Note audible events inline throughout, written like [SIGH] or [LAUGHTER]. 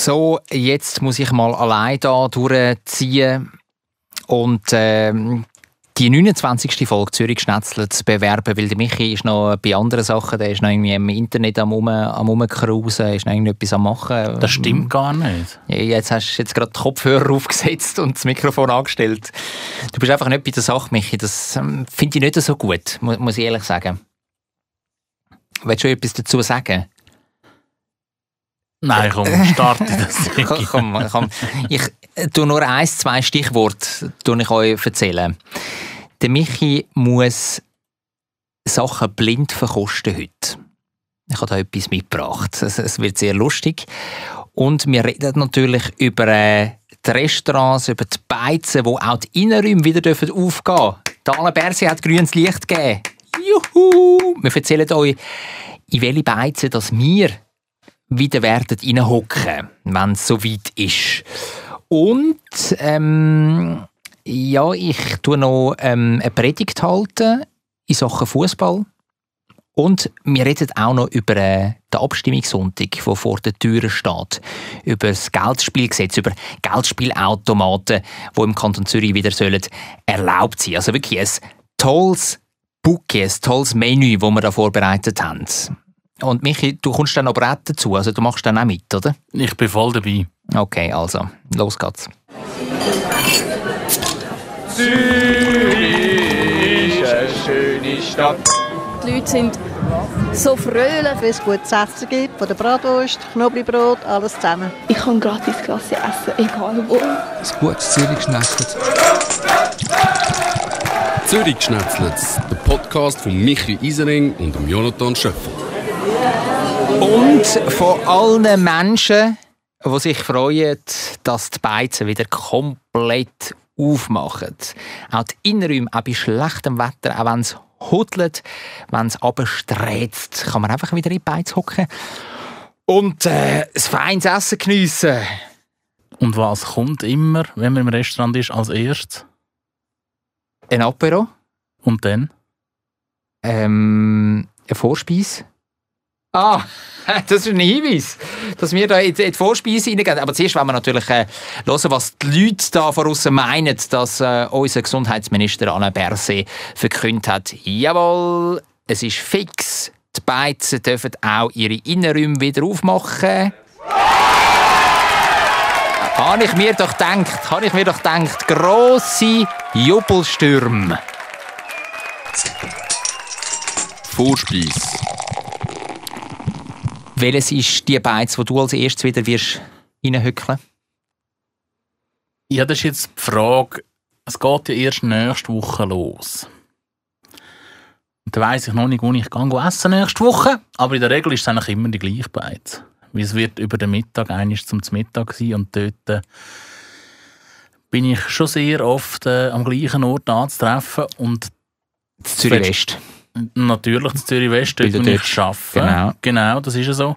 So, jetzt muss ich mal allein da durchziehen und ähm, die 29. Folge Zürich Schnetzelt bewerben, weil der Michi ist noch bei anderen Sachen, der ist noch irgendwie im Internet am um, am rumcruisen, ist noch irgendetwas am machen. Das stimmt gar nicht. Jetzt hast du jetzt gerade die Kopfhörer [LAUGHS] aufgesetzt und das Mikrofon angestellt. Du bist einfach nicht bei der Sache, Michi. Das ähm, finde ich nicht so gut, muss ich ehrlich sagen. Willst du etwas dazu sagen? Nein, komm, starte [LAUGHS] das. komm, komm. Ich tue nur ein, zwei Stichworte ich euch erzählen. Der Michi muss Sachen blind verkosten heute. Ich habe da etwas mitgebracht. Es, wird sehr lustig. Und wir reden natürlich über äh, die Restaurants, über die Beizen, wo auch die Innenräume wieder aufgehen dürfen. Der Alain Berset hat grünes Licht gegeben. Juhu! Wir erzählen euch, in welche Beizen dass wir wieder werden reinhocken, wenn es soweit ist. Und ähm, ja, ich tue noch ähm, eine Predigt halten in Sachen Fußball. Und wir reden auch noch über äh, den Abstimmungssonntag, der vor der Tür steht. Über das Geldspielgesetz, über Geldspielautomaten, die im Kanton Zürich wieder sollen erlaubt sein Also wirklich ein tolles Bouquet, ein tolles Menü, das wir da vorbereitet haben. Und Michi, du kommst dann aber auch dazu, also du machst dann auch mit, oder? Ich bin voll dabei. Okay, also, los geht's. Zürich ist eine schöne Stadt. Die Leute sind so fröhlich, wenn es gutes Essen gibt, von der Bratwurst, Knoblauchbrot, alles zusammen. Ich kann gratis Klasse essen, egal wo. Ein gutes Zürich-Schnetzlitz. Zürich-Schnetzlitz, der Podcast von Michi Isering und Jonathan Schöffel. Und von allen Menschen, die sich freuen, dass die Beizen wieder komplett aufmachen. Auch die Innenräume, auch bei schlechtem Wetter, auch wenn es hudelt, wenn es absträzt, kann man einfach wieder in die Beiz hocken und äh, ein feines Essen geniessen. Und was kommt immer, wenn man im Restaurant ist, als erstes? Ein Apero. Und dann? Ähm, ein Vorspeis. Ah, [LAUGHS] das ist ein Hinweis, dass wir da in die Vorspeise reingehen. Aber zuerst wollen wir natürlich äh, hören, was die Leute da voraus meinen, dass äh, unser Gesundheitsminister Alain Berset verkündet hat. Jawohl, es ist fix. Die Beizen dürfen auch ihre Innenräume wieder aufmachen. Habe ich mir doch gedacht, habe ich mir doch gedacht, grosse Jubelstürme. Vorspeise. Welches ist die Beiz, wo du als erstes wieder wirst reinhückeln? Ja, das ist jetzt die Frage. Es geht ja erst nächste Woche los. Und da weiss ich noch nicht, wo ich gehe essen nächste Woche. Aber in der Regel ist es eigentlich immer die gleiche Beiz. Weil es wird über den Mittag eigentlich zum Mittag sein und dort äh, bin ich schon sehr oft äh, am gleichen Ort anzutreffen. Und Zürich West. Natürlich in Zürich West, dort, wo ich arbeite. Genau. genau, das ist ja so.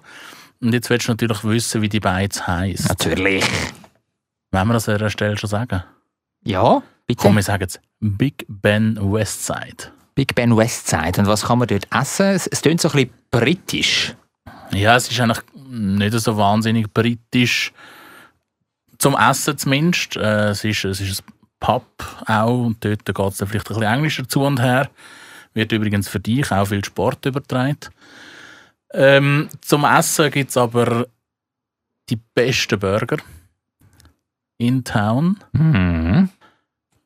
Und jetzt willst du natürlich wissen, wie die Beiz heisst. Natürlich. Wollen wir das an dieser Stelle schon sagen? Ja, bitte. Komm, wir sagen es. Big Ben Westside. Big Ben Westside. Und was kann man dort essen? Es, es klingt so ein bisschen britisch. Ja, es ist eigentlich nicht so wahnsinnig britisch. Zum Essen zumindest. Äh, es, ist, es ist ein Pub auch. Und dort geht es vielleicht ein bisschen Englisch dazu und her. Wird übrigens für dich auch viel Sport übertragen. Ähm, zum Essen gibt es aber die besten Burger in Town. Mhm.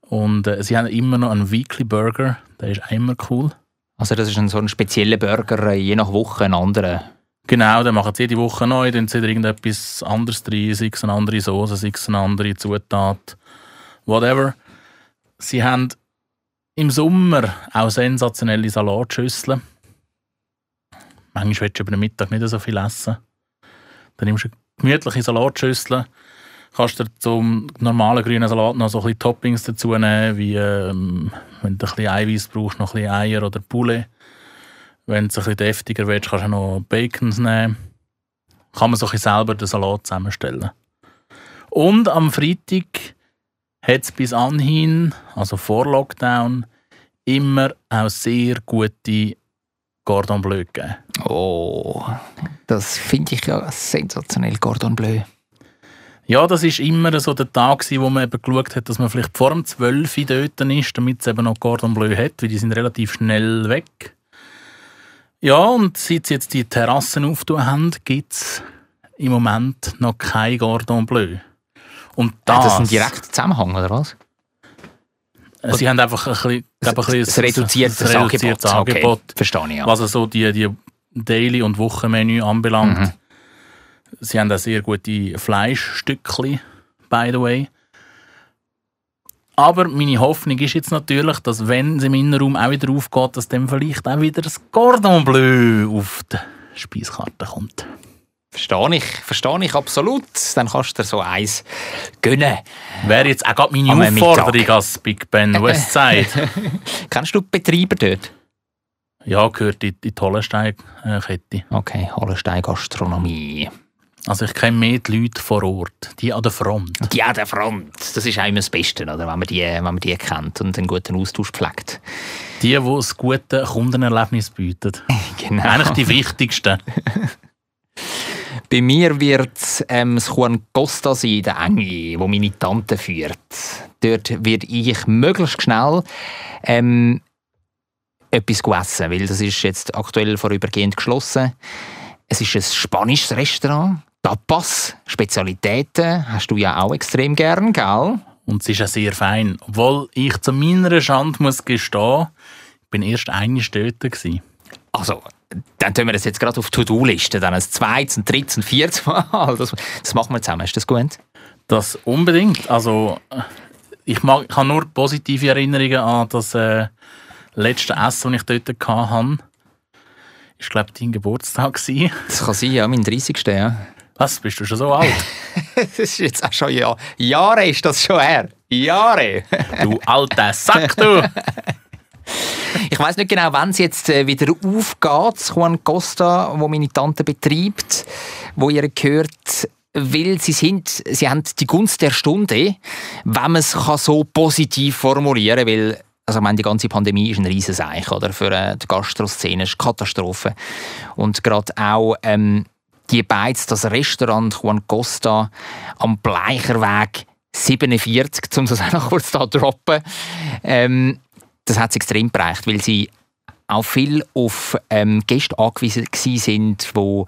Und äh, sie haben immer noch einen Weekly Burger, der ist immer cool. Also das ist ein, so ein spezieller Burger, äh, je nach Woche ein anderer? Genau, den machen sie jede Woche neu, dann sie irgendetwas anderes drin, sei es eine andere Soße, sei es eine andere Zutat, whatever. Sie haben im Sommer auch sensationelle Salatschüsseln. Manchmal willst du über den Mittag nicht so viel essen. Dann nimmst du gemütliche Salatschüssel. Kannst du zum normalen grünen Salat noch so ein bisschen Toppings dazu nehmen, wie ähm, wenn du ein bisschen Eiweiß brauchst, noch ein bisschen Eier oder Poulet. Wenn du es ein bisschen deftiger willst, kannst du noch Bacons nehmen. Kann man so ein bisschen selber den Salat zusammenstellen. Und am Freitag hat es bis anhin, also vor Lockdown, immer auch sehr gute Cordon Bleu gegeben. Oh, das finde ich ja sensationell, Cordon Bleu. Ja, das ist immer so der Tag, wo man eben geschaut hat, dass man vielleicht vor dem 12 Uhr dort ist, damit es eben noch Cordon Bleu hat, weil die sind relativ schnell weg. Ja, und seit sie jetzt die Terrassen aufgetan haben, gibt es im Moment noch kein Cordon Bleu. Und das, Das, ist ein direkter Zusammenhang, oder was? Äh, Sie haben einfach ein bisschen, glaube, ein bisschen Das reduziertes ein reduziertes Angebot. Angebot. Okay, verstehe ich, ja. was also die, die Daily- und Wochenmenü anbelangt. Mhm. Sie haben auch sehr gute Fleischstückchen, by the way. Aber meine Hoffnung ist jetzt natürlich, dass wenn es im Innenraum auch wieder aufgeht, dass dann vielleicht auch wieder das Cordon Bleu auf die Speiskarte kommt. Verstehe ich, verstehe ich absolut. Dann kannst du dir so eins gönnen. Wäre jetzt auch gerade meine Am Aufforderung Mittag. als Big Ben Westside. [LAUGHS] Kennst du die Betreiber dort? ja, gehört in die Tollensteig-Kette. Okay, Hallenstein Gastronomie. Also ich kenne mehr die Leute vor Ort, die an der Front. Die an der Front, das ist auch immer das Beste, oder? Wenn, man die, wenn man die kennt und einen guten Austausch pflegt. Die, die das gute Kundenerlebnis bieten. [LAUGHS] Genau. Eigentlich die wichtigsten. [LAUGHS] Bei mir wird es ähm, das Juan Costa sein, der Enge, wo meine Tante führt. Dort werde ich möglichst schnell ähm, etwas essen, weil das ist jetzt aktuell vorübergehend geschlossen. Es ist ein spanisches Restaurant. Tapas, Spezialitäten, hast du ja auch extrem gern, gell? Und es ist auch sehr fein. Obwohl ich zu meiner Schande muss gestehen, ich bin erst eine. Gewesen. Also, dann tun wir das jetzt gerade auf die To-Do-Liste. Dann ein zweites, ein drittes, ein viertes Mal. Das, das machen wir zusammen. Ist das gut? Das unbedingt. Also, ich, mag, ich habe nur positive Erinnerungen an das äh, letzte Essen, das ich dort hatte. Ich glaube, dein Geburtstag. gewesen. Das kann sein, ja, mein 30. Ja. Was? Bist du schon so alt? [LAUGHS] Das ist jetzt auch schon Jahr. Jahre ist das schon her. Jahre. du alter Sack, du! [LAUGHS] Ich weiß nicht genau, wann es jetzt äh, wieder aufgeht, Juan Costa, wo meine Tante betreibt, wo ihr gehört, weil sie sind, sie haben die Gunst der Stunde, wenn man es so positiv formulieren, kann, also ich meine, die ganze Pandemie ist ein Riesenseich, oder? Für äh, die Gastroszene ist eine Katastrophe. Und gerade auch ähm, die Beiz, das Restaurant Juan Costa am Bleicherweg 47, um das auch noch kurz da droppen, ähm, das hat es extrem bereicht, weil sie auch viel auf ähm, Gäste angewiesen sind, wo,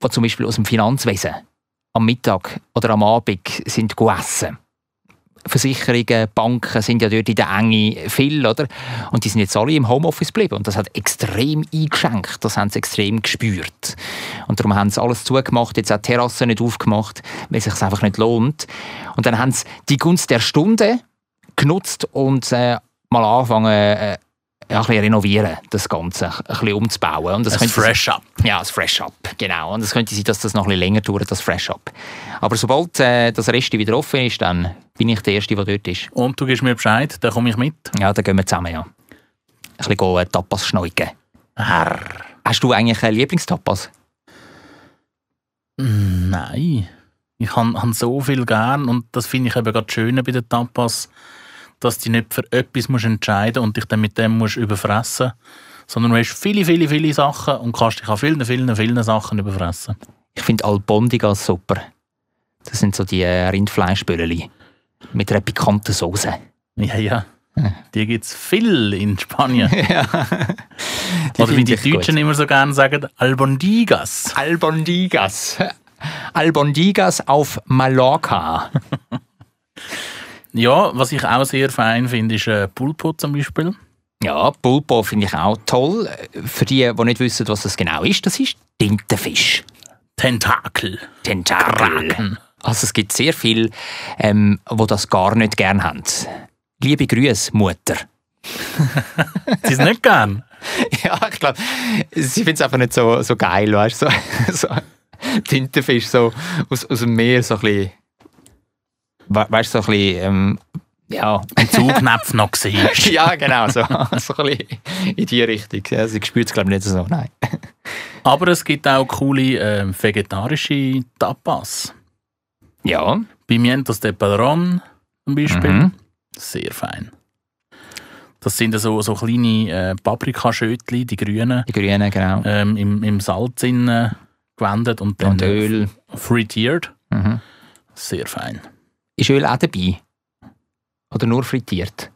wo zum Beispiel aus dem Finanzwesen am Mittag oder am Abend sind essen. Versicherungen, Banken sind ja dort in der Enge viel, oder? Und die sind jetzt alle im Homeoffice geblieben. Und das hat extrem eingeschenkt. Das haben sie extrem gespürt. Und darum haben sie alles zugemacht, jetzt auch die Terrassen nicht aufgemacht, weil es sich einfach nicht lohnt. Und dann haben sie die Gunst der Stunde genutzt und äh, mal anfangen, äh, ja, ein bisschen renovieren, das Ganze, ein bisschen umzubauen. Und das Ein Fresh Up. ja, das Fresh Up, genau. Und es könnte sein, dass das noch ein bisschen länger dauert, das Fresh Up. Aber sobald äh, das Rest wieder offen ist, dann bin ich der Erste, der dort ist. Und du gibst mir Bescheid, dann komme ich mit. Ja, dann gehen wir zusammen, ja. Ein bisschen gehen, äh, Tapas schneiden. Herr. Hast du eigentlich einen Lieblingstapas? Nein. Ich habe hab so viel gern und das finde ich eben gerade schön bei den Tapas, dass du dich nicht für etwas musst entscheiden und dich dann mit dem musst überfressen sondern du hast viele, viele, viele Sachen und kannst dich an vielen, vielen, vielen Sachen überfressen. Ich finde Albondigas super. Das sind so die äh, Rindfleischböllchen mit einer pikanten Soße. Ja, ja. Die gibt es viel in Spanien. [LAUGHS] ja. Oder wie die ich gut. Deutschen immer so gerne sagen, Albondigas. Albondigas. Albondigas auf Mallorca. [LAUGHS] Ja, was ich auch sehr fein finde, ist äh, Pulpo zum Beispiel. Ja, Pulpo finde ich auch toll. Für die, die nicht wissen, was das genau ist, das ist Tintenfisch. Tentakel. Tentakel. Kraken. Also es gibt sehr viele, ähm, die das gar nicht gern haben. Liebe Grüße, Mutter. [LAUGHS] Sie ist nicht gern. [LAUGHS] Ja, ich glaube, sie findet es einfach nicht so, so geil, weißt du? So, [LAUGHS] so Tintenfisch so aus, aus dem Meer, so ein bisschen, we- weißt du, so ein bisschen, ähm, ja. Ein Zugnäpf noch gesehen. [LAUGHS] ja, genau, so, [LAUGHS] so ein bisschen in die Richtung. Ja, sie spürt es, glaube ich, nicht so. Nein. [LAUGHS] Aber es gibt auch coole äh, vegetarische Tapas. Ja, Pimientos de Padron zum Beispiel. Mhm. Sehr fein. Das sind so, so kleine äh, Paprikaschötchen, die grünen, die Grünen, genau. ähm, im, im Salz innen gewendet und dann Und Öl. frittiert. Mhm. Sehr fein. Ist Öl auch dabei? Oder nur frittiert?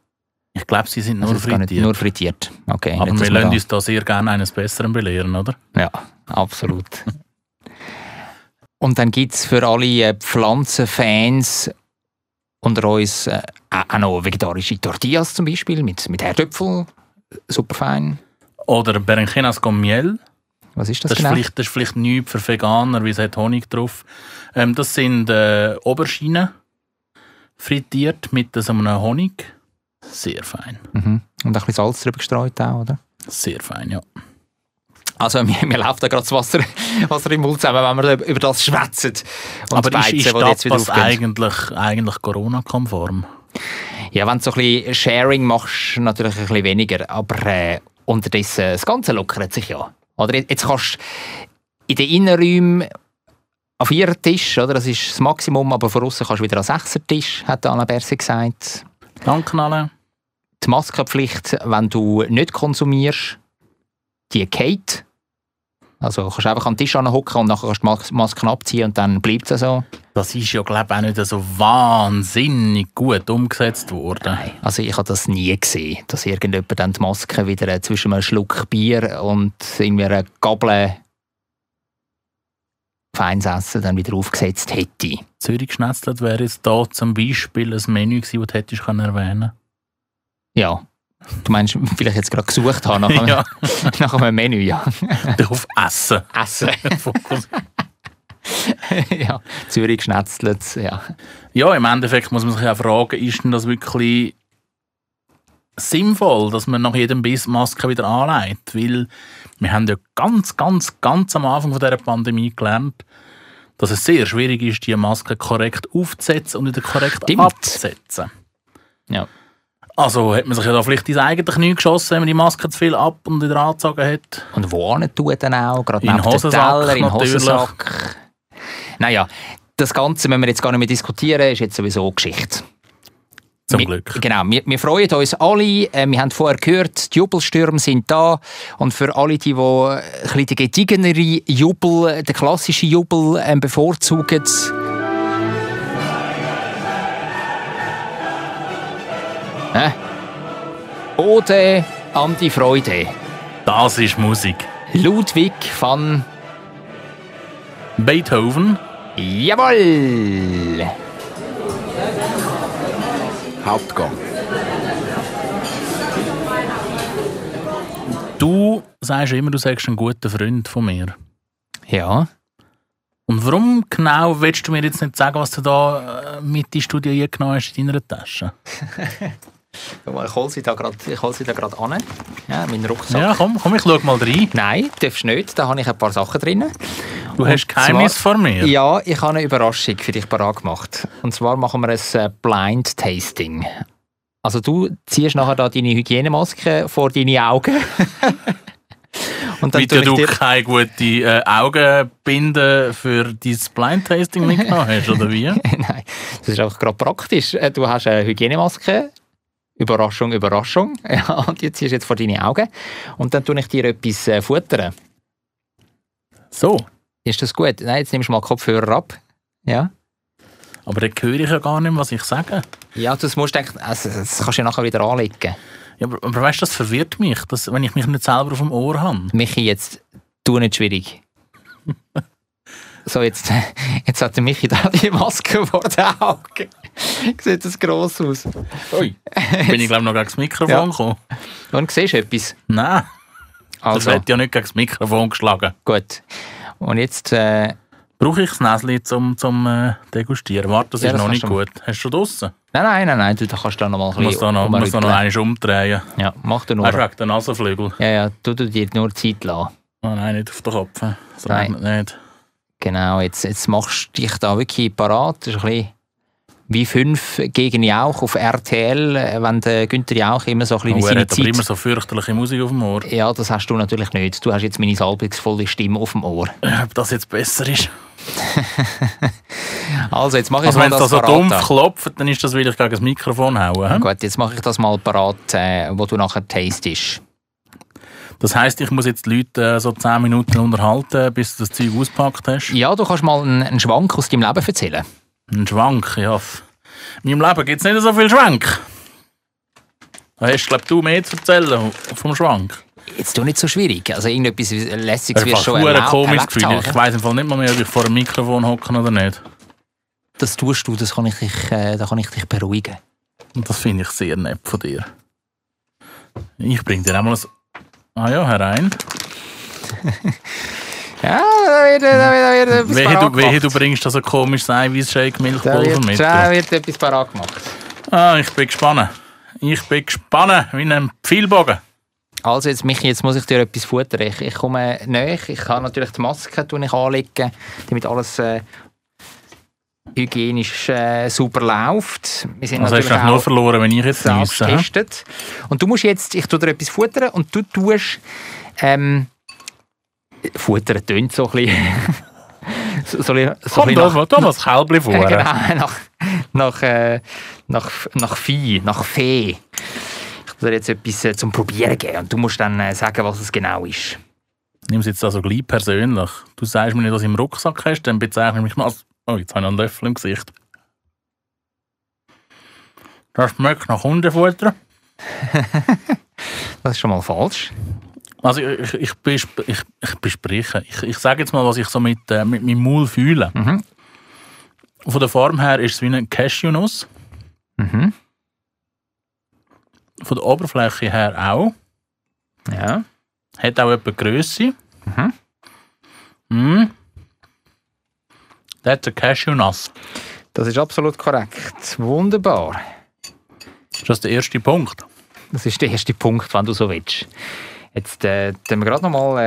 Ich glaube, sie sind nur Also gar nicht frittiert. Nur frittiert. Okay. Aber wir lassen da- uns da sehr gerne eines Besseren belehren, oder? Ja, absolut. [LAUGHS] Und dann gibt es für alle äh, Pflanzenfans unter uns äh, auch noch vegetarische Tortillas zum Beispiel mit, mit Herdöpfel. Super fein. Oder Berenjenas con Miel. Was ist das, Das, genau? ist vielleicht, das ist vielleicht nichts für Veganer, weil es hat Honig drauf. Ähm, das sind äh, Oberschienen frittiert mit so einem Honig. Sehr fein. Mhm. Und ein bisschen Salz drüber gestreut auch, oder? Sehr fein, ja. Also mir, mir läuft da gerade das Wasser, [LAUGHS] Wasser im Mund zusammen, wenn wir über das schwätzen. Aber die ist, ist Beizen, die jetzt wieder das eigentlich, eigentlich Corona-konform? Ja, wenn du so ein bisschen Sharing machst, natürlich ein bisschen weniger. Aber äh, unterdessen, das Ganze lockert sich ja. Oder jetzt kannst du in den Innenräumen an vier Tisch, oder? das ist das Maximum, aber von außen kannst du wieder an sechser Tisch, hat Anna Berse gesagt. Danke alle. Die Maskenpflicht, wenn du nicht konsumierst, die geht. Also kannst du einfach an den Tisch hocken und nachher kannst du die Mas- Maske abziehen und dann bleibt es so. Das ist ja, glaube ich, auch nicht so wahnsinnig gut umgesetzt worden. Also ich habe das nie gesehen, dass irgendjemand dann die Maske wieder äh, zwischen einem Schluck Bier und irgendwie einer Gabel Feinsessen dann wieder aufgesetzt hätte. Zürich geschnetzelt wäre jetzt da zum Beispiel ein Menü gewesen, das du hättest können erwähnen Ja. Du meinst, vielleicht jetzt gerade gesucht haben nach, einem, Ja, [LAUGHS] nach einem Menü, ja. [LAUGHS] auf Essen. Essen. [LAUGHS] Fokus. ja. Zürich schnetzelt, ja. Ja, im Endeffekt muss man sich auch fragen, ist denn das wirklich sinnvoll, dass man nach jedem Biss Maske wieder anlegt? Weil wir haben ja ganz, ganz, ganz am Anfang von dieser Pandemie gelernt, dass es sehr schwierig ist, die Maske korrekt aufzusetzen und wieder korrekt Stimmt. abzusetzen. Ja. Also hat man sich ja da vielleicht ins eigene Knie geschossen, wenn man die Maske zu viel ab und wieder angezogen hat. Und wo tut dann auch? Gerade In Hosensack Teller, in natürlich. Hosensack. Naja, das Ganze müssen wir jetzt gar nicht mehr diskutieren, ist jetzt sowieso Geschichte. Zum wir, Glück. Genau, wir, wir freuen uns alle. Äh, wir haben vorher gehört, die Jubelstürme sind da. Und für alle, die, die ein bisschen den gediegeneren Jubel, den klassischen Jubel ähm, bevorzugen, Hä? Ode an die Freude. Das ist Musik. Ludwig van Beethoven, Jawoll! Hauptgang. du sagst immer, du sagst ein guter Freund von mir. Ja. Und warum genau willst du mir jetzt nicht sagen, was du da äh, mit ins Studio eingenommen hast in deiner Tasche? [LAUGHS] Ich hole sie da gerade an. Ja, meinen Rucksack. Ja, komm, komm, ich schau mal rein. Nein, darfst nicht. Da habe ich ein paar Sachen drin. Du Und hast Geheimnis vor mir. Ja, ich habe eine Überraschung für dich parat gemacht. Und zwar machen wir ein äh, Blind Tasting. Also du ziehst nachher da deine Hygienemaske vor deine Augen. [LAUGHS] Und dann tue ich du keine gute äh, Augenbinde für dein Blind Tasting mitgenommen hast, oder wie? [LAUGHS] Nein, das ist einfach gerade praktisch. Äh, Du hast eine Hygienemaske. Überraschung, Überraschung. [LAUGHS] Ja, und ziehst du jetzt vor deine Augen. Und dann tue ich dir etwas äh, futtern. So. Ist das gut? Nein, jetzt nimmst du mal Kopfhörer ab. Ja. Aber dann höre ich ja gar nicht was ich sage. Ja, das musst du eigentlich, also, das kannst du ja nachher wieder anlegen. Ja, aber, aber weißt du, das verwirrt mich, dass, wenn ich mich nicht selber auf dem Ohr habe. Michi, jetzt tu nicht schwierig. [LAUGHS] so, jetzt, [LAUGHS] jetzt hat der Michi da die Maske vor den Augen. [LAUGHS] Sieht das gross aus. Ui. Bin ich, glaube noch gegen das Mikrofon Ja. gekommen. Und siehst du etwas? Nein, das Also, hat ja nicht gegen das Mikrofon geschlagen. gut. Und jetzt, äh, Brauche ich das Näschen zum, zum äh, Degustieren? Warte, das Ja, ist das noch nicht du- gut. Hast du schon draussen? nein, nein, nein, nein, du da kannst da noch mal ein Ich bisschen da noch, muss da noch einmal umdrehen. Ja, mach du nur. Du, wegen der Nasenflügel? Ja, ja, du, du dir nur Zeit lassen. Oh nein, nicht auf den Kopf. So Nein. nicht. Genau, jetzt, jetzt machst du dich da wirklich parat. Das ist ein bisschen wie fünf gegen Jauch auf RTL, äh, wenn der Günther Jauch immer so ein bisschen Oh, seine hat aber Zeit... immer so fürchterliche Musik auf dem Ohr. Ja, das hast du natürlich nicht. Du hast jetzt meine salbungsvolle Stimme auf dem Ohr. Ob das jetzt besser ist? [LAUGHS] Also, jetzt mache ich Also mal wenn es das da so dumpf an. klopft, dann ist das, weil ich gegen das Mikrofon haue. Gut, jetzt mache ich das mal parat, äh, wo du nachher tastest. Das heisst, ich muss jetzt die Leute äh, so 10 Minuten unterhalten, bis du das Zeug auspackt hast. Ja, du kannst mal einen, einen Schwank aus deinem Leben erzählen. Ein Schwank, ja. In meinem Leben gibt es nicht so viel Schwank. Da hast, glaube du, mehr zu erzählen vom Schwank. Jetzt tu nicht so schwierig. Also irgendetwas Lässiges wirst du schon ein erlebt, komisches erlebt Gefühl. haben, Ich weiss im Fall nicht mal mehr, ob ich vor einem Mikrofon hocke oder nicht. Das tust du, das kann ich dich, äh, da kann ich dich beruhigen. Und das finde ich sehr nett von dir. Ich bringe dir einmal ein... Ah ja, herein. [LAUGHS] Ja, da wird, da wird, da wird etwas Wehe parat du, wehe, du bringst da so komisches Eiweiß-Shake Milchpulver mit. da wird etwas parat gemacht. Ah, ich bin gespannt. Ich bin gespannt wie ein Pfeilbogen. Also jetzt, Michi, jetzt muss ich dir etwas futtern. Ich, ich komme näher. Ich kann natürlich die Maske tun ich anlegen, damit alles äh, hygienisch äh, super läuft. Wir sind Also hast du nur verloren, wenn ich jetzt hä? getestet. Und du musst jetzt, ich tue dir etwas futtern und du tust, ähm, futtern tönt so ein bisschen, [LAUGHS] so, so, so Komm, da, bisschen da das Kälbli vor. [LAUGHS] nach, genau, nach, nach, äh, nach, nach Vieh, nach Fee. Ich will dir jetzt etwas äh, zum Probieren geben und du musst dann äh, sagen, was es genau ist. Nimm es jetzt also gleich persönlich. Du sagst mir nicht, was du im Rucksack hast, dann bezeichne ich mich mal als... Oh, jetzt habe ich einen Löffel im Gesicht. Das schmeckt nach Hundefutter. [LAUGHS] Das ist schon mal falsch. Also ich, ich, besp ich, ich bespreche. Ich, ich sage jetzt mal, was ich so mit, äh, mit meinem Maul fühle. Mhm. Von der Form her ist es wie eine Cashewnuss. Mhm. Von der Oberfläche her auch. Ja. Hat auch etwa Grösse. Mhm. Mhm. Das ist eine Cashewnuss. Das ist absolut korrekt. Wunderbar. Ist das der erste Punkt? Das ist der erste Punkt, wenn du so willst. Jetzt äh, wir gerade noch mal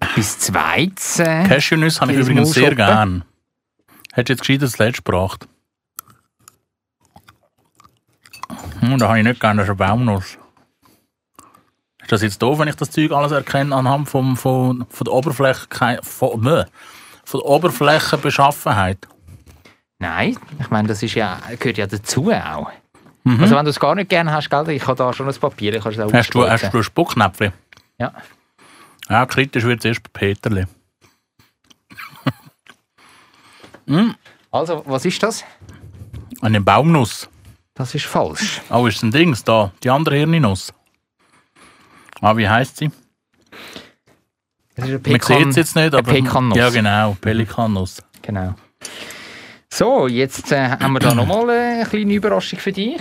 äh, bis zweites. Äh, Cashewnüsse habe ich übrigens sehr gern. Hättest du jetzt gescheit das letzte gebracht? Hm, da habe ich nicht gerne, das ist eine Baumnuss. Ist das jetzt doof, wenn ich das Zeug alles erkenne anhand vom, von, von der Oberfläche, von, äh, von der Oberflächenbeschaffenheit? Nein, ich meine, das ist ja, gehört ja dazu auch. Mhm. Also wenn du es gar nicht gerne hast, gell, ich habe da schon ein Papier, ich kann es auch Hast du, hast du ein Spucknäpfchen? Ja. Ja, kritisch wird es erst bei Peterli. [LAUGHS] Also, was ist das? Eine Baumnuss. Das ist falsch. Oh, ist ein Dings da. Die andere Hirninuss. Ah, wie heisst sie? Das ist eine Man Pekan, sieht es jetzt nicht, eine aber... Pekannuss. Ja, genau. Pelikannuss. Genau. So, jetzt äh, haben wir da nochmal äh, eine kleine Überraschung für dich.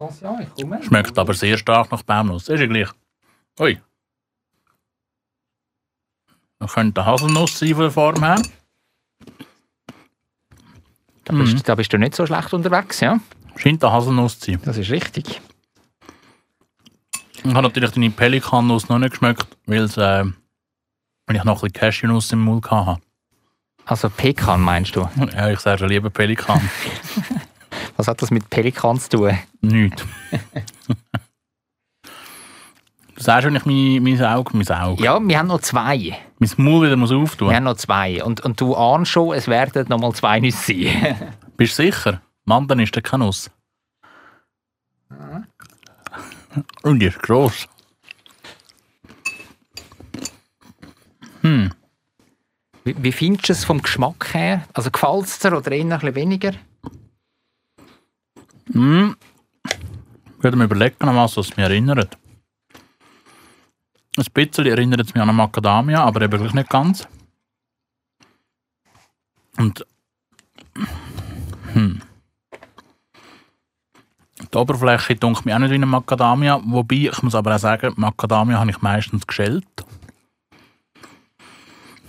Attention, ich komme. Schmeckt aber sehr stark nach Baumnuss. Ist ja gleich. Ui. Das könnte Haselnuss sein von der Form her. Da bist, da bist du nicht so schlecht unterwegs, ja? Scheint eine Haselnuss zu sein. Das ist richtig. Ich habe natürlich deine Pelikannuss noch nicht geschmeckt, weil es, äh, weil ich noch ein bisschen Cashewnuss im Mund hatte. Also Pekan meinst du? [LAUGHS] Ja, ich sage schon lieber Pelikan. [LAUGHS] Was hat das mit Pelikan zu tun? Nichts. [LAUGHS] du sagst, wenn ich mein, mein Auge, mein Auge, Ja, wir haben noch zwei. mein Maul wieder muss auftun. Wir haben noch zwei. Und, und du ahnst schon, es werden noch mal zwei Nüsse sein. Bist du sicher? Mandan ist der keine Nuss. Und die ist gross. Hm. wie, wie findest du es vom Geschmack her? Also gefällt es dir oder eher ein bisschen weniger? Hm. Ich werde mir überlegen, an was es mich erinnert. Ein bisschen erinnert es mich an eine Macadamia, aber eben gleich nicht ganz. Und hm. die Oberfläche dunkelt mir auch nicht wie eine Macadamia, wobei ich muss aber auch sagen, Macadamia habe ich meistens geschält.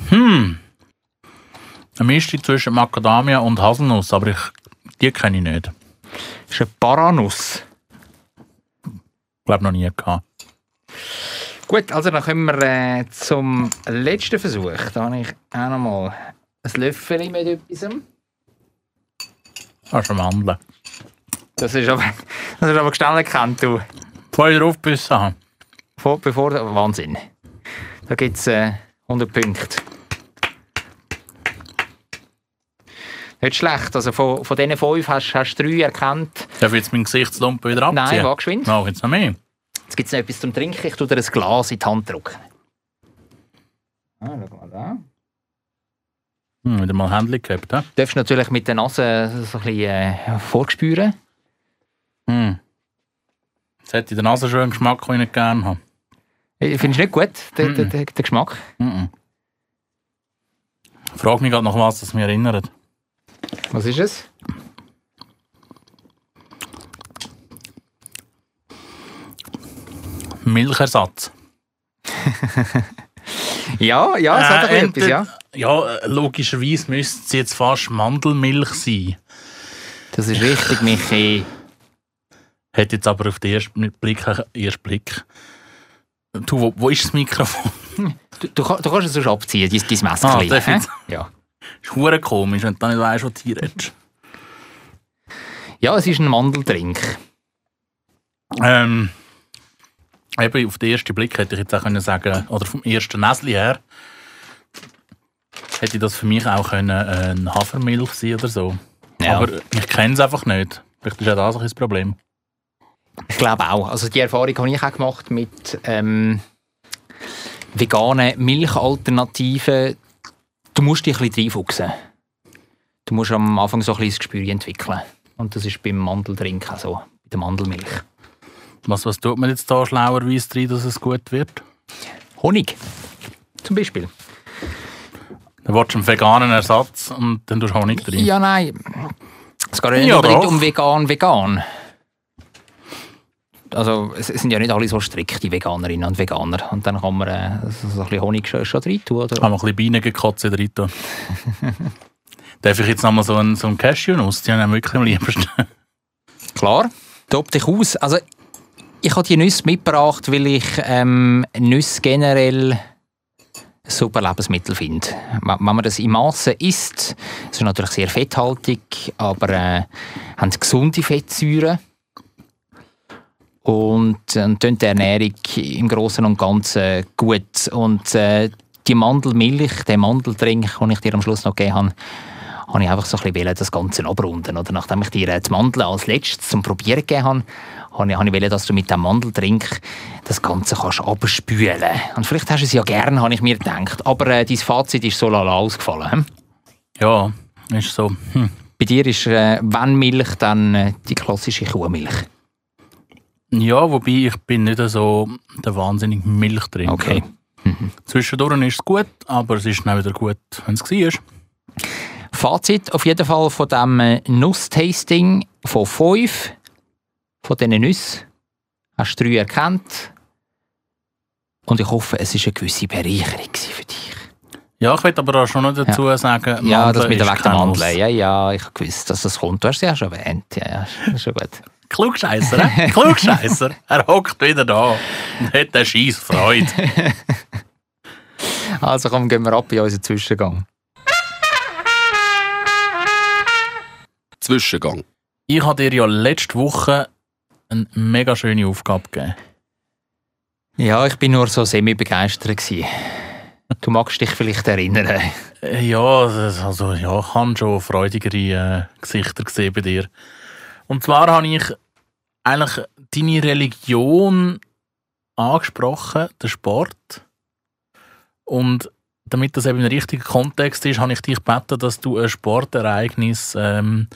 Hm. Eine Mischung zwischen Macadamia und Haselnuss, aber ich, die kenne ich nicht. Das ist eine Paranuss. Ich glaube noch nie gehabt. Gut, also dann kommen wir äh, zum letzten Versuch. Da habe ich auch noch mal ein Löffel mit etwas. Das ist eine Mandel. Das ist aber, das ist aber schnell erkannt, du. Voll draufgebissen haben. Vor, bevor, Wahnsinn. Da gibt es äh, 100 Punkte. Nicht schlecht. Also von, von diesen fünf hast hast du drei erkannt. Darf ich jetzt mein Gesichtslumpen wieder abziehen? Nein, wag geschwind. Noch jetzt noch mehr. Jetzt gibt es noch etwas zum Trinken. Ich tue dir ein Glas in die Hand drücken. Ah, schau mal da. Hm, wieder mal Händchen gehabt, hä? Du darfst natürlich mit der Nase so ein bisschen äh, vorspüren. Hm. Jetzt hätte ich den Nase schon einen Geschmack, den ich nicht gerne habe. Äh, Findest du nicht gut, den, den, den, Geschmack? Mhm. Frag mich gerade noch was, das mich erinnert. Was ist es? Milchersatz. [LAUGHS] Ja, ja, es hat ein Äh, etwas, ja. Ja, äh, logischerweise müsste es jetzt fast Mandelmilch sein. Das ist richtig, Michi. Hat jetzt aber auf den ersten Blick, ersten Blick. Du, wo, wo ist das Mikrofon? [LAUGHS] Du, du, du kannst es sonst abziehen, dein, dein Messer. Ah, jetzt? ja. ist hure komisch, wenn du nicht weißt, was du hier redest. ja, es ist ein Mandeldrink. Ähm, eben auf den ersten Blick hätte ich jetzt auch können sagen, oder vom ersten Näsli her, hätte das für mich auch können, äh, eine Hafermilch sein oder so. Ja. Aber ich kenne es einfach nicht. Vielleicht ist auch das ein das Problem. Ich glaube auch. Also die Erfahrung habe ich auch gemacht mit ähm, veganen Milchalternativen. Du musst dich ein bisschen reinfuchsen. Du musst am Anfang so ein bisschen das Gespür entwickeln. Und das ist beim Mandeldrink auch so, bei der Mandelmilch. Was, was tut man jetzt da schlauerweise drin, dass es gut wird? Honig zum Beispiel. Dann willst du einen veganen Ersatz und dann tust du Honig drin. Ja, nein. Es geht ja nicht Ja, unbedingt doch. um vegan, vegan. Also es es sind ja nicht alle so strikt, die Veganerinnen und Veganer. Und dann kann man äh, so ein bisschen Honig schon, schon rein tun. Oder? Haben wir ein bisschen Bienengekotze drin. tun. [LAUGHS] Darf ich jetzt nochmal so einen, so einen Cashew-Nuss? Die haben wir wirklich am liebsten. [LAUGHS] Klar, tob dich aus. Also, ich habe die Nüsse mitgebracht, weil ich ähm, Nüsse generell ein super Lebensmittel finde. Wenn man das in Massen isst, es ist natürlich sehr fetthaltig, aber äh, haben gesunde Fettsäuren und, äh, und tun die Ernährung im Großen und Ganzen gut. Und äh, die Mandelmilch, der Mandeldrink, den ich dir am Schluss noch gegeben habe, habe ich einfach so ein bisschen das Ganze abrunden. Oder nachdem ich dir äh, die Mandeln als letztes zum Probieren gegeben habe, habe ich, habe ich wollen, dass du mit dem Mandeldrink das Ganze kannst abspülen. Und vielleicht hast du es ja gern, habe ich mir gedacht. Aber äh, dein Fazit ist so lala ausgefallen. Hm? Ja, ist so. Hm. Bei dir ist, äh, wenn Milch, dann äh, die klassische Kuhmilch. Ja, wobei ich bin nicht so der wahnsinnige Milchtrinker. Okay. Zwischendurch ist es gut, aber es ist dann wieder gut, wenn es war. Fazit auf jeden Fall von diesem äh, Nuss-Tasting von fünf von diesen Nüssen. Hast du drei erkannt. Und ich hoffe, es war eine gewisse Bereicherung für dich. Ja, ich will aber auch schon noch dazu sagen, Ja, Mandeln das mit der Weg der Mandeln. Ja, ja, ich gewusst, dass das kommt. Du hast es ja schon erwähnt. Ja, ja, schon gut. Klugscheisser, hä? [LAUGHS] Klugscheisser. er hockt wieder da und hat eine scheisse Freude. [LAUGHS] Also komm, gehen wir ab in unseren Zwischengang. Zwischengang. Ich habe dir ja letzte Woche eine mega schöne Aufgabe gegeben. Ja, ich bin nur so semi-begeistert. gewesen. Du magst dich vielleicht erinnern. Äh, Ja, also ja, ich habe schon freudigere äh, Gesichter gesehen bei dir. Und zwar habe ich eigentlich deine Religion angesprochen, den Sport. Und damit das eben im richtigen Kontext ist, habe ich dich gebeten, dass du ein Sportereignis ähm,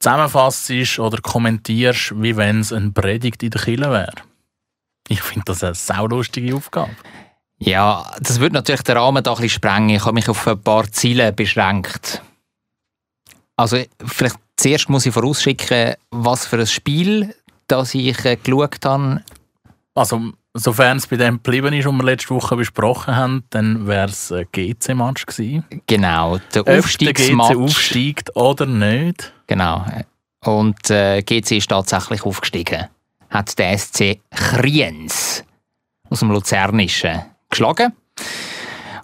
zusammenfassst oder kommentierst, wie wenn es ein Predigt in der Kirche wäre. Ich finde das eine saulustige Aufgabe. Ja, das würde natürlich den Rahmen da ein bisschen sprengen. Ich habe mich auf ein paar Ziele beschränkt. Also vielleicht zuerst muss ich vorausschicken, was für ein Spiel das ich äh, geschaut habe. Also, sofern es bei dem geblieben ist, was wir letzte Woche besprochen haben, dann wäre es ein GC-Match gewesen. Genau, der Ob der GC Aufstiegsmatch. aufsteigt oder nicht. Genau. Und äh, GC ist tatsächlich aufgestiegen. Hat der SC Kriens aus dem Luzernischen geschlagen.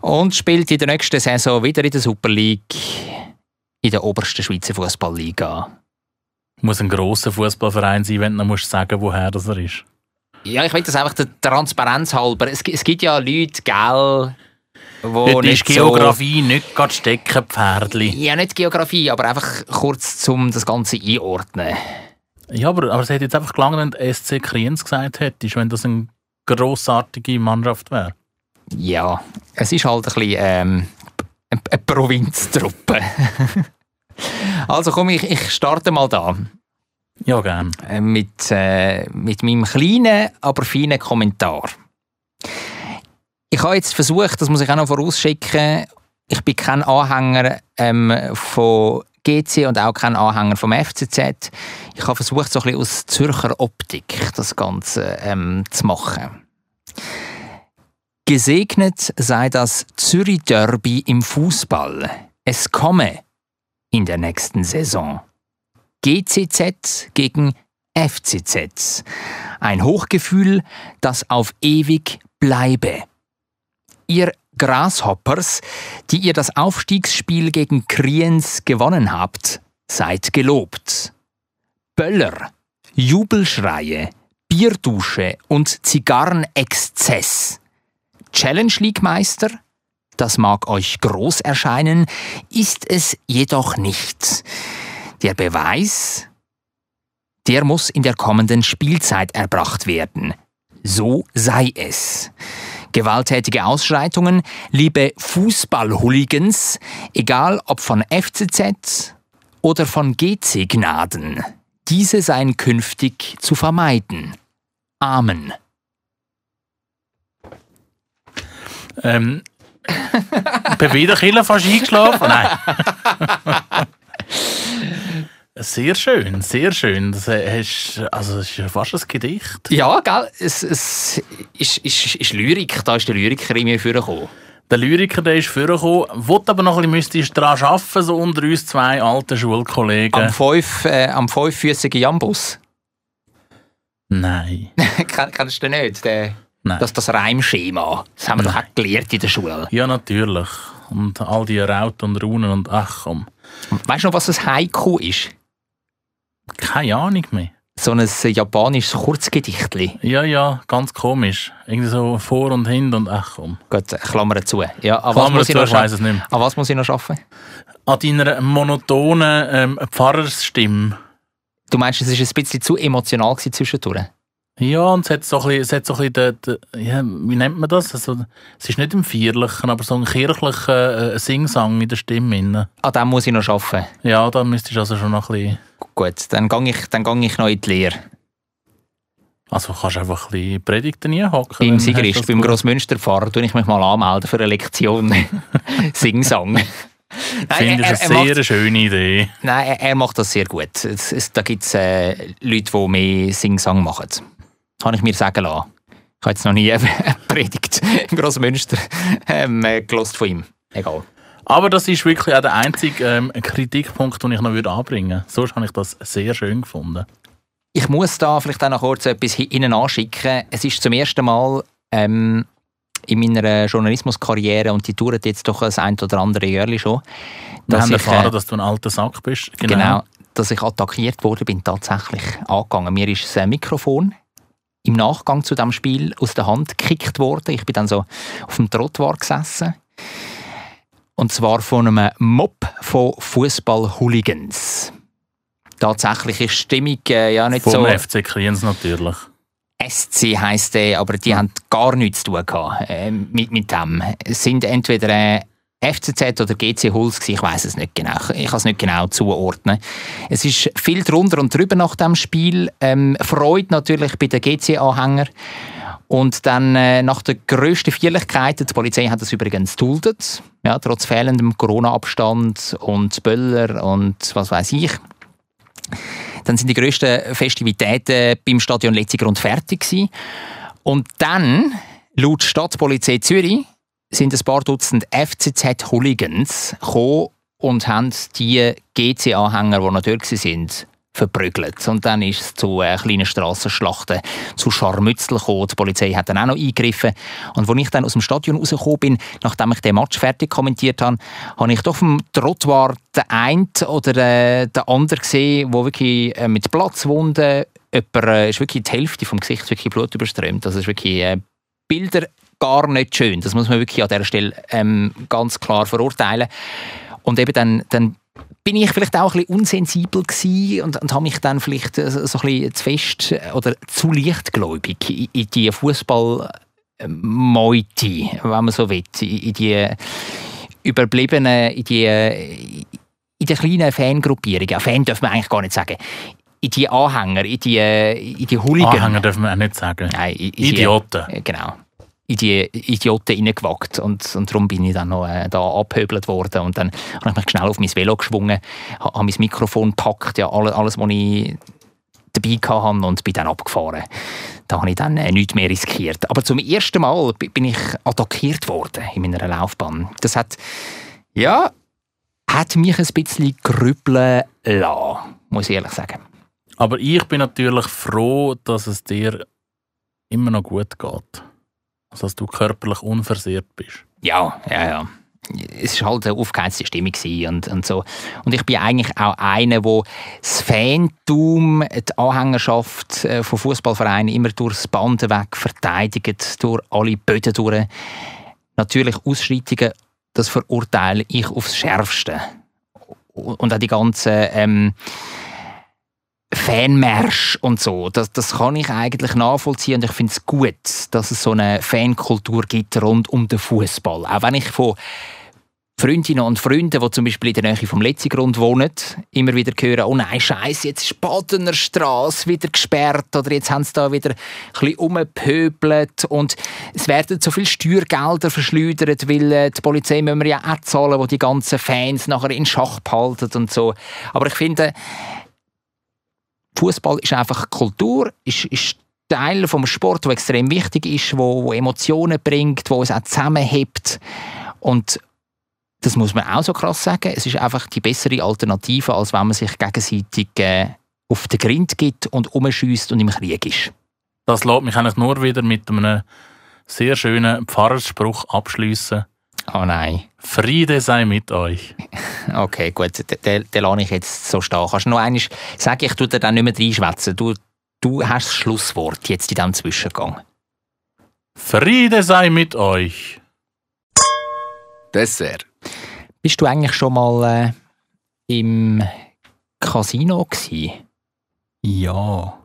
Und spielt in der nächsten Saison wieder in der Super League in der obersten Schweizer Fußballliga. Muss ein grosser Fußballverein sein, wenn du musst sagen woher das er ist. Ja, ich will das einfach der Transparenz halber. Es, es gibt ja Leute, gell, wo Dort ist nicht Geografie nicht gerade Steckenpferdli. So, ja, nicht Geografie, aber einfach kurz zum das Ganze einordnen. Ja, aber, aber es hätte jetzt einfach gelangt, wenn der SC Kriens gesagt hättest, wenn das eine grossartige Mannschaft wäre. Ja, es ist halt ein bisschen ähm, eine, eine Provinztruppe. [LAUGHS] also komm, ich, ich starte mal da. Ja, gern. Äh, Mit, äh, mit meinem kleinen, aber feinen Kommentar. Ich habe jetzt versucht, das muss ich auch noch vorausschicken, ich bin kein Anhänger ähm, von GC und auch kein Anhänger vom FCZ. Ich habe versucht, so ein bisschen aus Zürcher Optik das Ganze ähm, zu machen. Gesegnet sei das Zürich-Derby im Fußball. Es komme in der nächsten Saison. GCZ gegen FCZ. Ein Hochgefühl, das auf ewig bleibe. Ihr Grasshoppers, die ihr das Aufstiegsspiel gegen Kriens gewonnen habt, seid gelobt. Böller, Jubelschreie, Bierdusche und Zigarrenexzess. Challenge League Meister? Das mag euch groß erscheinen, ist es jedoch nicht. Der Beweis, der muss in der kommenden Spielzeit erbracht werden. So sei es. Gewalttätige Ausschreitungen, liebe Fußball-Hooligans, egal ob von FCZ oder von GC-Gnaden, diese seien künftig zu vermeiden. Amen. Ähm, bin wieder Killer fast eingeschlafen? Nein. [LAUGHS] sehr schön, sehr schön. Das hast, also das ist ja fast ein Gedicht. Ja, gell? Es, es ist, ist, ist Lyrik, da ist der Lyriker in mir vorgekommen. Der Lyriker der ist vorgekommen, wollte aber noch ein bisschen daran arbeiten, so unter uns zwei alten Schulkollegen. Am, fünf, äh, am fünffüßigen Jambus. Nein. [LAUGHS] Ken- Kennst du den nicht? Der, Nein. das, das Reimschema. Das haben wir doch auch gelernt in der Schule. Ja, natürlich. Und all die Raut und Runen und ach komm. Weißt du noch, was ein Haiku ist? Keine Ahnung mehr. So ein äh, japanisches Kurzgedichtli. Ja, ja, ganz komisch. Irgendwie so vor und hin und ach komm. Gut, äh, Klammer zu. Ja, an, was Klammer muss ich zu, noch ich weiss scha- es nicht mehr. an was muss ich noch arbeiten? An deiner monotonen ähm, Pfarrersstimme. Du meinst, es war ein bisschen zu emotional zwischendurch? Ja, und es hat so ein bisschen, es hat so ein bisschen den, den, ja, wie nennt man das? Also, es ist nicht im Vierlichen, aber so ein kirchlicher äh, Singsang in der Stimme. An dem muss ich noch arbeiten. Ja, da müsstest du also schon noch ein bisschen... Gut, dann gehe ich, dann gehe ich noch in die Lehre. Also kannst du einfach ein bisschen Predigten hocken. Beim Sigrist, beim Grossmünsterpfarrer, tue ich mich mal anmelden für eine Lektion [LAUGHS] Singsang. Nein, Finde ich er- eine sehr macht- schöne Idee. Nein, er, er macht das sehr gut. Es, es, da gibt es äh, Leute, die mehr Singsang machen. Habe ich mir sagen lassen. Ich habe jetzt noch nie eine [LAUGHS] Predigt im Grossmünster ähm, äh, gelost von ihm. Egal. Aber das ist wirklich auch der einzige ähm, Kritikpunkt, den ich noch würde anbringen würde. Sonst habe ich das sehr schön gefunden. Ich muss da vielleicht auch noch kurz etwas Ihnen anschicken. Es ist zum ersten Mal ähm, in meiner Journalismuskarriere, und die dauert jetzt doch ein ein oder andere Jahr schon, Wir dass haben ich, erfahren, äh, dass du ein alter Sack bist. Genau. dass ich attackiert wurde, bin tatsächlich angegangen. Mir ist das Mikrofon im Nachgang zu dem Spiel aus der Hand gekickt worden. Ich bin dann so auf dem Trottoir gesessen. Und zwar von einem Mob von Fußball-Hooligans. Tatsächlich ist die Stimmung äh, ja nicht Vom so. FC Kriens natürlich. SC heisst der, aber die haben gar nichts zu tun gehabt, äh, mit, mit dem. Es sind entweder äh, FCZ oder GC Huls ich weiß es nicht genau. Ich kann es nicht genau zuordnen. Es ist viel drunter und drüber nach dem Spiel. Ähm, Freude natürlich bei den GC-Anhänger. Und dann äh, nach der grössten Feierlichkeit, die Polizei hat das übrigens duldet, ja, trotz fehlendem Corona-Abstand und Böller und was weiß ich. Dann sind die grössten Festivitäten beim Stadion Letzigrund fertig gewesen. Und dann, laut Stadtpolizei Zürich, sind ein paar Dutzend FCZ-Hooligans gekommen und haben die GC-Anhänger, die noch dort sind, verprügelt. Und dann ist es zu äh, kleinen Strassenschlachten, zu Scharmützeln gekommen. Die Polizei hat dann auch noch eingegriffen. Und als ich dann aus dem Stadion rausgekommen bin, nachdem ich den Match fertig kommentiert habe, habe ich doch vom Trottoir den einen oder äh, den anderen gesehen, der wirklich äh, mit Platzwunden, jemand, äh, ist wirklich die Hälfte vom Gesicht wirklich Blut überströmt. Das ist wirklich äh, Bilder gar nicht schön. Das muss man wirklich an dieser Stelle ähm, ganz klar verurteilen. Und eben dann, dann bin ich vielleicht auch ein bisschen unsensibel gewesen und, und habe mich dann vielleicht äh, so ein bisschen zu fest äh, oder zu leichtgläubig in, in die Fußball Meute, wenn man so will, in die Überbliebenen, in die, in die kleinen Fangruppierungen, ja, Fan darf man eigentlich gar nicht sagen, in die Anhänger, in die, in die Hooligans. Anhänger dürfen wir auch nicht sagen. Nein, in, in Idioten. Die, genau. In die Idioten reingewagt. Und, und darum bin ich dann noch äh, da abhöbelt worden. Und dann habe ich mich schnell auf mein Velo geschwungen, habe mein Mikrofon gepackt, ja, alles, alles was ich dabei hatte und bin dann abgefahren. Da habe ich dann äh, nichts mehr riskiert. Aber zum ersten Mal bi- bin ich attackiert worden in meiner Laufbahn. Das hat, ja, hat mich ein bisschen grübeln lassen, muss ich ehrlich sagen. Aber ich bin natürlich froh, dass es dir immer noch gut geht. Also, dass du körperlich unversehrt bist. Ja, ja, ja. Es war halt eine aufgeheizte Stimmung und, und so. Und ich bin eigentlich auch einer, der das Fantum, die Anhängerschaft äh, von Fußballvereinen immer durchs Band weg verteidigt, durch alle Böden durch. Natürlich Ausschreitungen, das verurteile ich aufs Schärfste. Und auch die ganzen ähm, Fanmarsch und so, das, das kann ich eigentlich nachvollziehen und ich finde es gut, dass es so eine Fankultur gibt rund um den Fußball. Auch wenn ich von Freundinnen und Freunden, die zum Beispiel in der Nähe vom Letzigrund wohnen, immer wieder hören, oh nein, Scheiße, jetzt ist Badener Straße wieder gesperrt oder jetzt haben sie da wieder ein bisschen umgepöbelt und es werden so viele Steuergelder verschleudert, weil äh, die Polizei müssen wir ja auch zahlen, die die ganzen Fans nachher in Schach behalten und so. Aber ich finde, Fußball ist einfach Kultur, ist, ist Teil vom Sport, der extrem wichtig ist, wo, wo Emotionen bringt, wo es auch zusammenhebt und das muss man auch so krass sagen. Es ist einfach die bessere Alternative, als wenn man sich gegenseitig äh, auf den Grind gibt und umschießt und im Krieg ist. Das lässt mich eigentlich nur wieder mit einem sehr schönen Pfarrersspruch abschließen. Oh nein. Friede sei mit euch. [LAUGHS] Okay, gut, den, den, lasse ich jetzt so stehen. Kannst du noch einmal sagen, ich tue dir dann nicht mehr reinschwätzen. Du, du hast das Schlusswort jetzt in diesem Zwischengang. Friede sei mit euch. Dessert. Bist du eigentlich schon mal äh, im Casino gsi? Ja.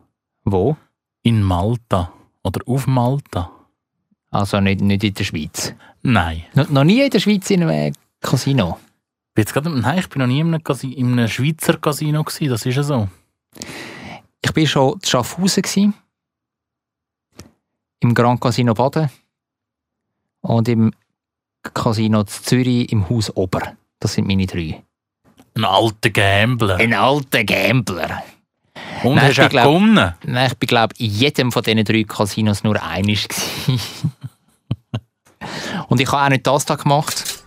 Wo? In Malta. Oder auf Malta. Also nicht, nicht in der Schweiz. Nein. No, noch nie in der Schweiz in einem Casino. Ich bin Jetzt gerade, nein, ich bin noch nie in einem, Casi in einem Schweizer Casino gewesen, das ist ja so. Ich bin schon in Schaffhausen gsi, im Grand Casino Baden und im Casino in Zürich im Haus Ober. Das sind meine drei. Ein alter Gambler. Ein alter Gambler. Und Nein, hast ich du gewonnen? Nein, ich bin glaube in jedem von diesen drei Casinos nur einig. [LAUGHS] Und ich habe auch nicht das da gemacht.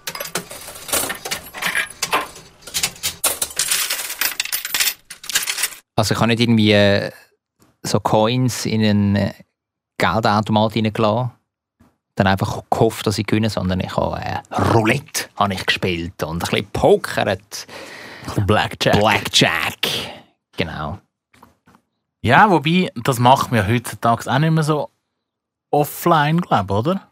Also ich habe nicht irgendwie äh, so Coins in einen äh, Geldautomat reingelassen. Dann einfach gehofft, dass ich gewinne, sondern ich habe äh, Roulette habe ich gespielt und ein bisschen pokert. Blackjack. Blackjack. Genau. Ja, wobei, das macht man ja heutzutage auch nicht mehr so offline, glaube ich, oder?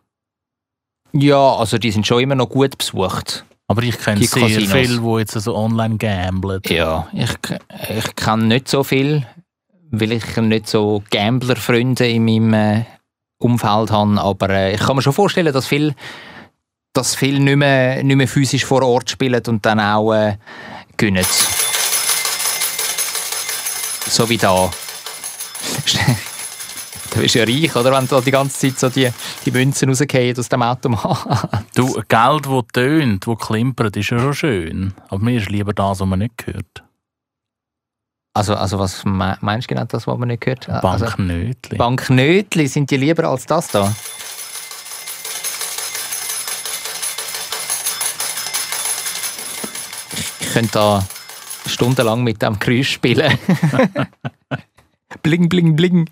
Ja, also die sind schon immer noch gut besucht. Aber ich kenne sehr Casinos. viele, die jetzt so online gamblen. Ja, ich, ich kenne nicht so viel, weil ich nicht so Gambler-Freunde in meinem äh, Umfeld habe. Aber äh, ich kann mir schon vorstellen, dass viel, dass viel nicht, mehr, nicht mehr physisch vor Ort spielen und dann auch äh, gewinnen. So wie da. [LAUGHS] Du bist ja reich, oder? Wenn da die ganze Zeit so die, die Münzen rausgehen aus dem Automat. Du, Geld, das tönt, das klimpert, ist ja schon schön. Aber mir ist lieber das, was man nicht hört. Also, also was me- meinst du genau das, was man nicht gehört? Also, Banknötli. Banknötli sind die lieber als das da? Ich könnte da stundenlang mit dem Geräusch spielen. [LAUGHS] [LAUGHS] bling, bling, bling.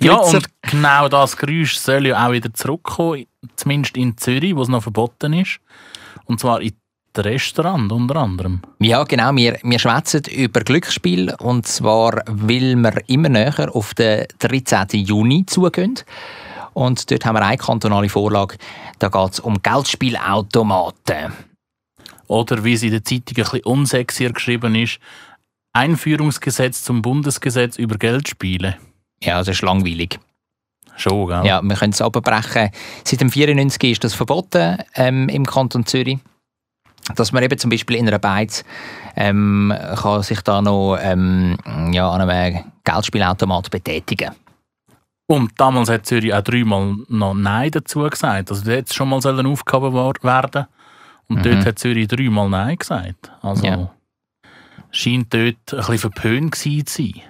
ja, Glitzer. und genau das Geräusch soll ja auch wieder zurückkommen, zumindest in Zürich, wo es noch verboten ist. Und zwar in den Restaurant unter anderem. Ja, genau. Wir, wir schwätzen über Glücksspiel und zwar, weil wir immer näher auf den 13. Juni zugehen. Und dort haben wir eine kantonale Vorlage. Da geht es um Geldspielautomaten. Oder wie es in der Zeitung ein bisschen unsexier geschrieben ist, Einführungsgesetz zum Bundesgesetz über Geldspiele. Ja, das ist langweilig. Schon, gell? Ja, wir können es abbrechen. Seit dem 94 ist das verboten ähm, im Kanton Zürich. dass man eben zum Beispiel in einer Beiz ähm, kann sich da noch ähm, ja, an einem Geldspielautomat betätigen Und damals hat Zürich auch dreimal noch Nein dazu gesagt. Also es schon mal sollen Aufgabe war- werden Und Mhm. dort hat Zürich dreimal Nein gesagt. Also Ja. Scheint dort ein bisschen verpönt zu sein.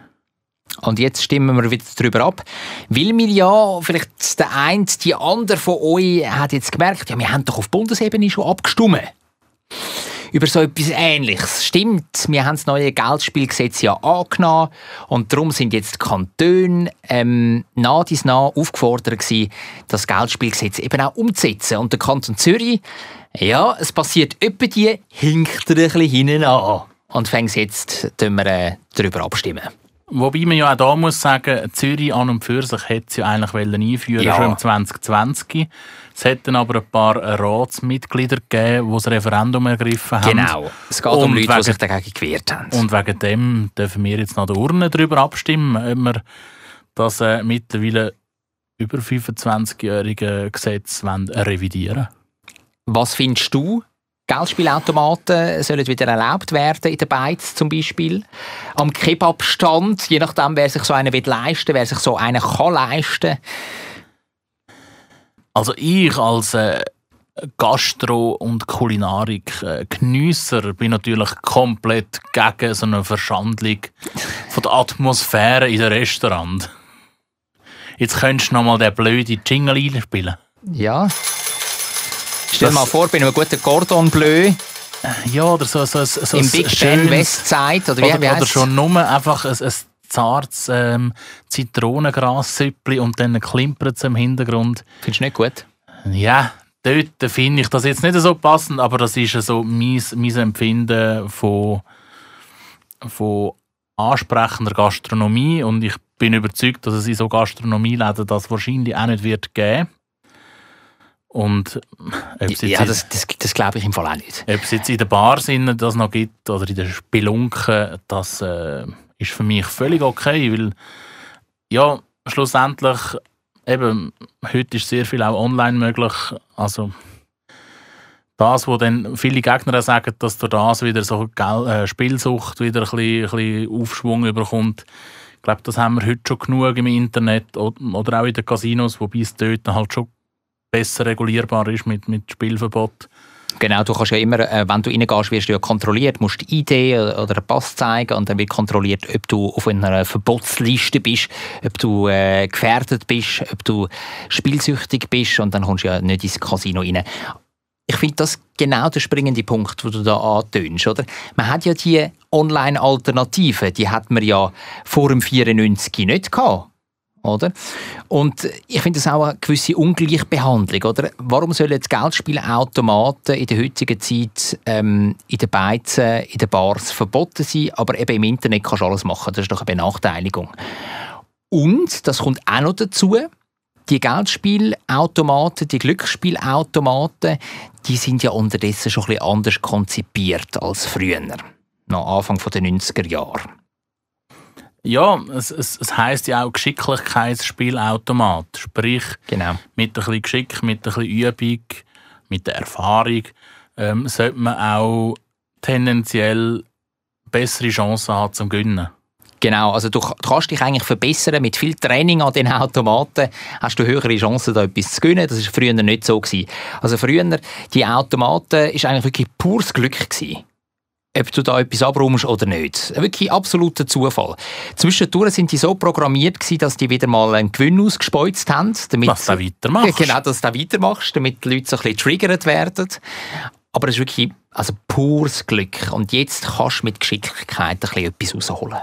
Und jetzt stimmen wir wieder darüber ab. Weil wir ja, vielleicht der eine, die andere von euch hat jetzt gemerkt, ja, wir haben doch auf Bundesebene schon abgestimmt. Über so etwas Ähnliches. Stimmt, wir haben das neue Geldspielgesetz ja angenommen und darum sind jetzt die Kantone ähm, nah dies nah aufgefordert gewesen, das Geldspielgesetz eben auch umzusetzen. Und der Kanton Zürich, ja, es passiert etwa die, hinkt ein bisschen hinten an. Und fängt jetzt, wir äh, darüber abstimmen. Wobei man ja auch da muss sagen, Zürich an und für sich hätte es ja eigentlich wollen einführen Ja. schon im 2020. Es hätten aber ein paar Ratsmitglieder gegeben, die das Referendum ergriffen haben. Genau. Es geht um Leute, die wegen- sich dagegen gewehrt haben. Und wegen dem dürfen wir jetzt nach der Urne darüber abstimmen, ob wir das äh, mittlerweile über 25-jährige Gesetz wollen revidieren Was findest du? Geldspielautomaten sollen wieder erlaubt werden, in der Beiz zum Beispiel. Am Kebabstand, je nachdem, wer sich so einen will leisten wer sich so einen kann leisten. Also ich als äh, Gastro- und Kulinarik-Geniesser bin natürlich komplett gegen so eine Verschandlung von der Atmosphäre in den Restaurant. Jetzt könntest du noch mal den blöden Jingle einspielen. Ja. Stell dir mal vor, bei einem guten Cordon Bleu Ja, oder so, so, so, so im ein Big Ben Westside, oder wie, Oder, wie oder schon nur einfach ein, ein zartes ähm, Zitronengrassüppli und dann klimpert es im Hintergrund. Findest du nicht gut? Ja, dort finde ich das jetzt nicht so passend, aber das ist so mein, mein Empfinden von, von ansprechender Gastronomie und ich bin überzeugt, dass es in so Gastronomieläden das wahrscheinlich auch nicht wird geben. Und jetzt, Ja, das, das, das glaube ich im Fall auch nicht. ob es jetzt in den Bars innen das noch gibt oder in den Spelunken, das äh, ist für mich völlig okay, weil ja, schlussendlich eben, heute ist sehr viel auch online möglich, also das, wo dann viele Gegner sagen, dass durch das wieder so äh, Spielsucht wieder ein bisschen, ein bisschen Aufschwung überkommt. Ich glaube, das haben wir heute schon genug im Internet oder auch in den Casinos, wobei es dort halt schon besser regulierbar ist mit, mit Spielverbot. Genau, du kannst ja immer, äh, wenn du reingehst, wirst du ja kontrolliert, musst die Idee oder einen Pass zeigen und dann wird kontrolliert, ob du auf einer Verbotsliste bist, ob du äh, gefährdet bist, ob du spielsüchtig bist und dann kommst du ja nicht ins Casino rein. Ich finde das genau der springende Punkt, den du da antönst, oder? Man hat ja die Online-Alternativen, die hat man ja vor dem 94 nicht gehabt. Oder? Und ich finde das auch eine gewisse Ungleichbehandlung. Oder? Warum sollen Geldspielautomaten in der heutigen Zeit ähm, in den Beizen, in den Bars verboten sein, aber eben im Internet kannst du alles machen? Das ist doch eine Benachteiligung. Und, das kommt auch noch dazu, die Geldspielautomaten, die Glücksspielautomaten, die sind ja unterdessen schon ein bisschen anders konzipiert als früher. Noch Anfang der 90er Jahre. Ja, es, es, es heisst ja auch Geschicklichkeitsspielautomat. Sprich, Genau. mit ein bisschen Geschick, mit ein bisschen Übung, mit der Erfahrung, ähm, sollte man auch tendenziell bessere Chancen haben zum Gewinnen. Genau, also du, kannst dich eigentlich verbessern. Mit viel Training an den Automaten hast du höhere Chancen, da etwas zu gewinnen. Das war früher nicht so. Gewesen. Also früher, die Automaten, ist eigentlich wirklich pures Glück gewesen. Ob du da etwas abräumst oder nicht. Wirklich absoluter Zufall. Zwischendurch sind die so programmiert gewesen, dass die wieder mal einen Gewinn ausgespeuzt haben. Damit Was du weitermachst. Genau, dass du weitermachst, damit die Leute so ein bisschen triggert werden. Aber es ist wirklich also pures Glück. Und jetzt kannst du mit Geschicklichkeit ein bisschen etwas rausholen.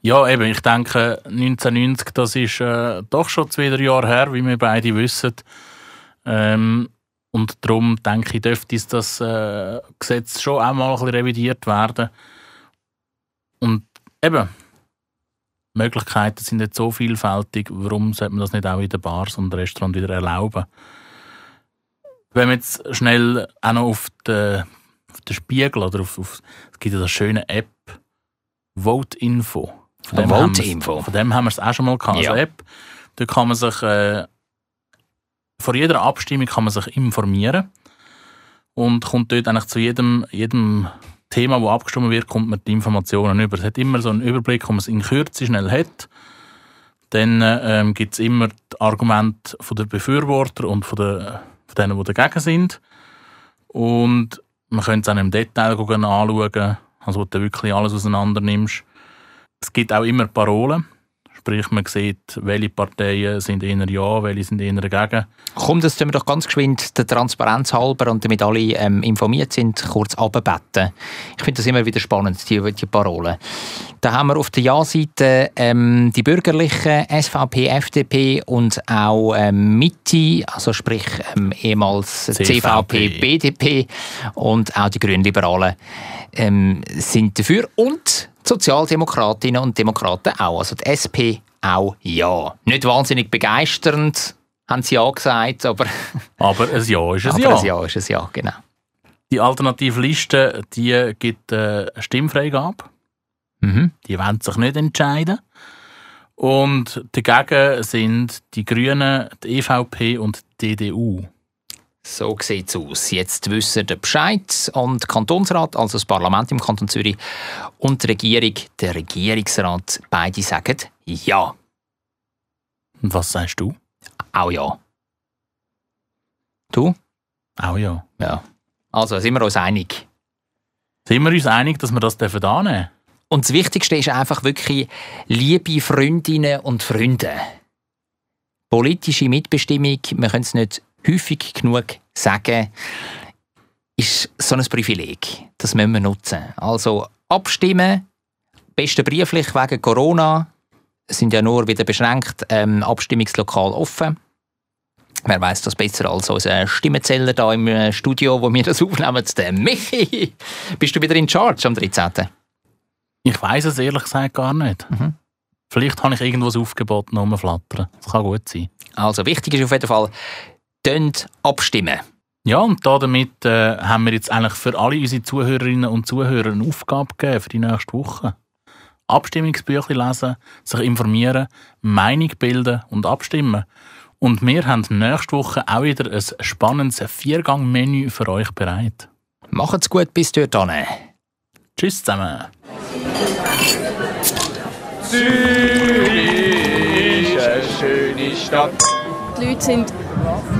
Ja, eben, ich denke, 1990, das ist äh, doch schon zwei drei Jahre her, wie wir beide wissen. Ähm, und darum denke ich, dürfte das äh, Gesetz schon auch mal ein bisschen revidiert werden. Und eben, Möglichkeiten sind nicht so vielfältig. Warum sollte man das nicht auch in den Bars und Restaurants wieder erlauben? Wenn wir jetzt schnell auch noch auf den, auf den Spiegel oder auf, auf es gibt ja das schöne App Vote Info. Von Eine haben wir's- Vote-Info. Von dem haben wir es auch schon mal gehabt. Ja. Also App, da kann man sich äh, vor jeder Abstimmung kann man sich informieren und kommt dort eigentlich zu jedem, jedem Thema, wo abgestimmt wird, kommt man die Informationen über. Es hat immer so einen Überblick, wo man es in Kürze schnell hat. Dann ähm, gibt es immer die Argumente der Befürworter und von, der, von denen, die dagegen sind. Und man könnte es auch im Detail anschauen, also wo du wirklich alles auseinander nimmst. Es gibt auch immer Parolen. Sprich, man sieht, welche Parteien sind eher ja, welche sind eher dagegen. Komm, das tun wir doch ganz geschwind der Transparenz halber und damit alle ähm, informiert sind, kurz abbetten. Ich finde das immer wieder spannend, die, die Parolen. Da haben wir auf der Ja-Seite ähm, die bürgerlichen SVP, FDP und auch ähm, Mitte, also sprich ähm, ehemals CVP. CVP, BDP und auch die Grünliberalen ähm, sind dafür und Sozialdemokratinnen und Demokraten auch. Also die SP auch ja. Nicht wahnsinnig begeisternd, haben sie ja gesagt, aber... [LAUGHS] aber ein Ja ist ein aber Ja. ein Ja ist ein Ja, genau. Die alternative Liste, die gibt äh, eine Stimmfreigabe. Mhm. Die wollen sich nicht entscheiden. Und dagegen sind die Grünen, die EVP und die DDU. So sieht es aus. Jetzt wissen der Bescheid und der Kantonsrat, also das Parlament im Kanton Zürich und die Regierung, der Regierungsrat, beide sagen Ja. Was sagst du? Auch Ja. Du? Auch ja. Ja. Also sind wir uns einig. Sind wir uns einig, dass wir das dürfen annehmen Und das Wichtigste ist einfach wirklich, liebe Freundinnen und Freunde, politische Mitbestimmung, wir können es nicht häufig genug sagen, ist so ein Privileg. Das müssen wir nutzen. Also abstimmen, besten brieflich wegen Corona, sind ja nur wieder beschränkt ähm, Abstimmungslokal offen. Wer weiß das besser als unser Stimmenzähler da im äh, Studio, wo wir das aufnehmen, der Michi. [LAUGHS] Bist du wieder in Charge am 13.? Ich weiß es ehrlich gesagt gar nicht. Mhm. Vielleicht habe ich irgendwo ein Aufgebot noch rumflattern. Das kann gut sein. Also wichtig ist auf jeden Fall, abstimmen. Ja, und da damit äh, haben wir jetzt eigentlich für alle unsere Zuhörerinnen und Zuhörer eine Aufgabe gegeben für die nächste Woche. Abstimmungsbücher lesen, sich informieren, Meinung bilden und abstimmen. Und wir haben nächste Woche auch wieder ein spannendes Viergang-Menü für euch bereit. Macht's gut bis dorthin. Tschüss zusammen. Zürich ist eine schöne Stadt. Die Leute sind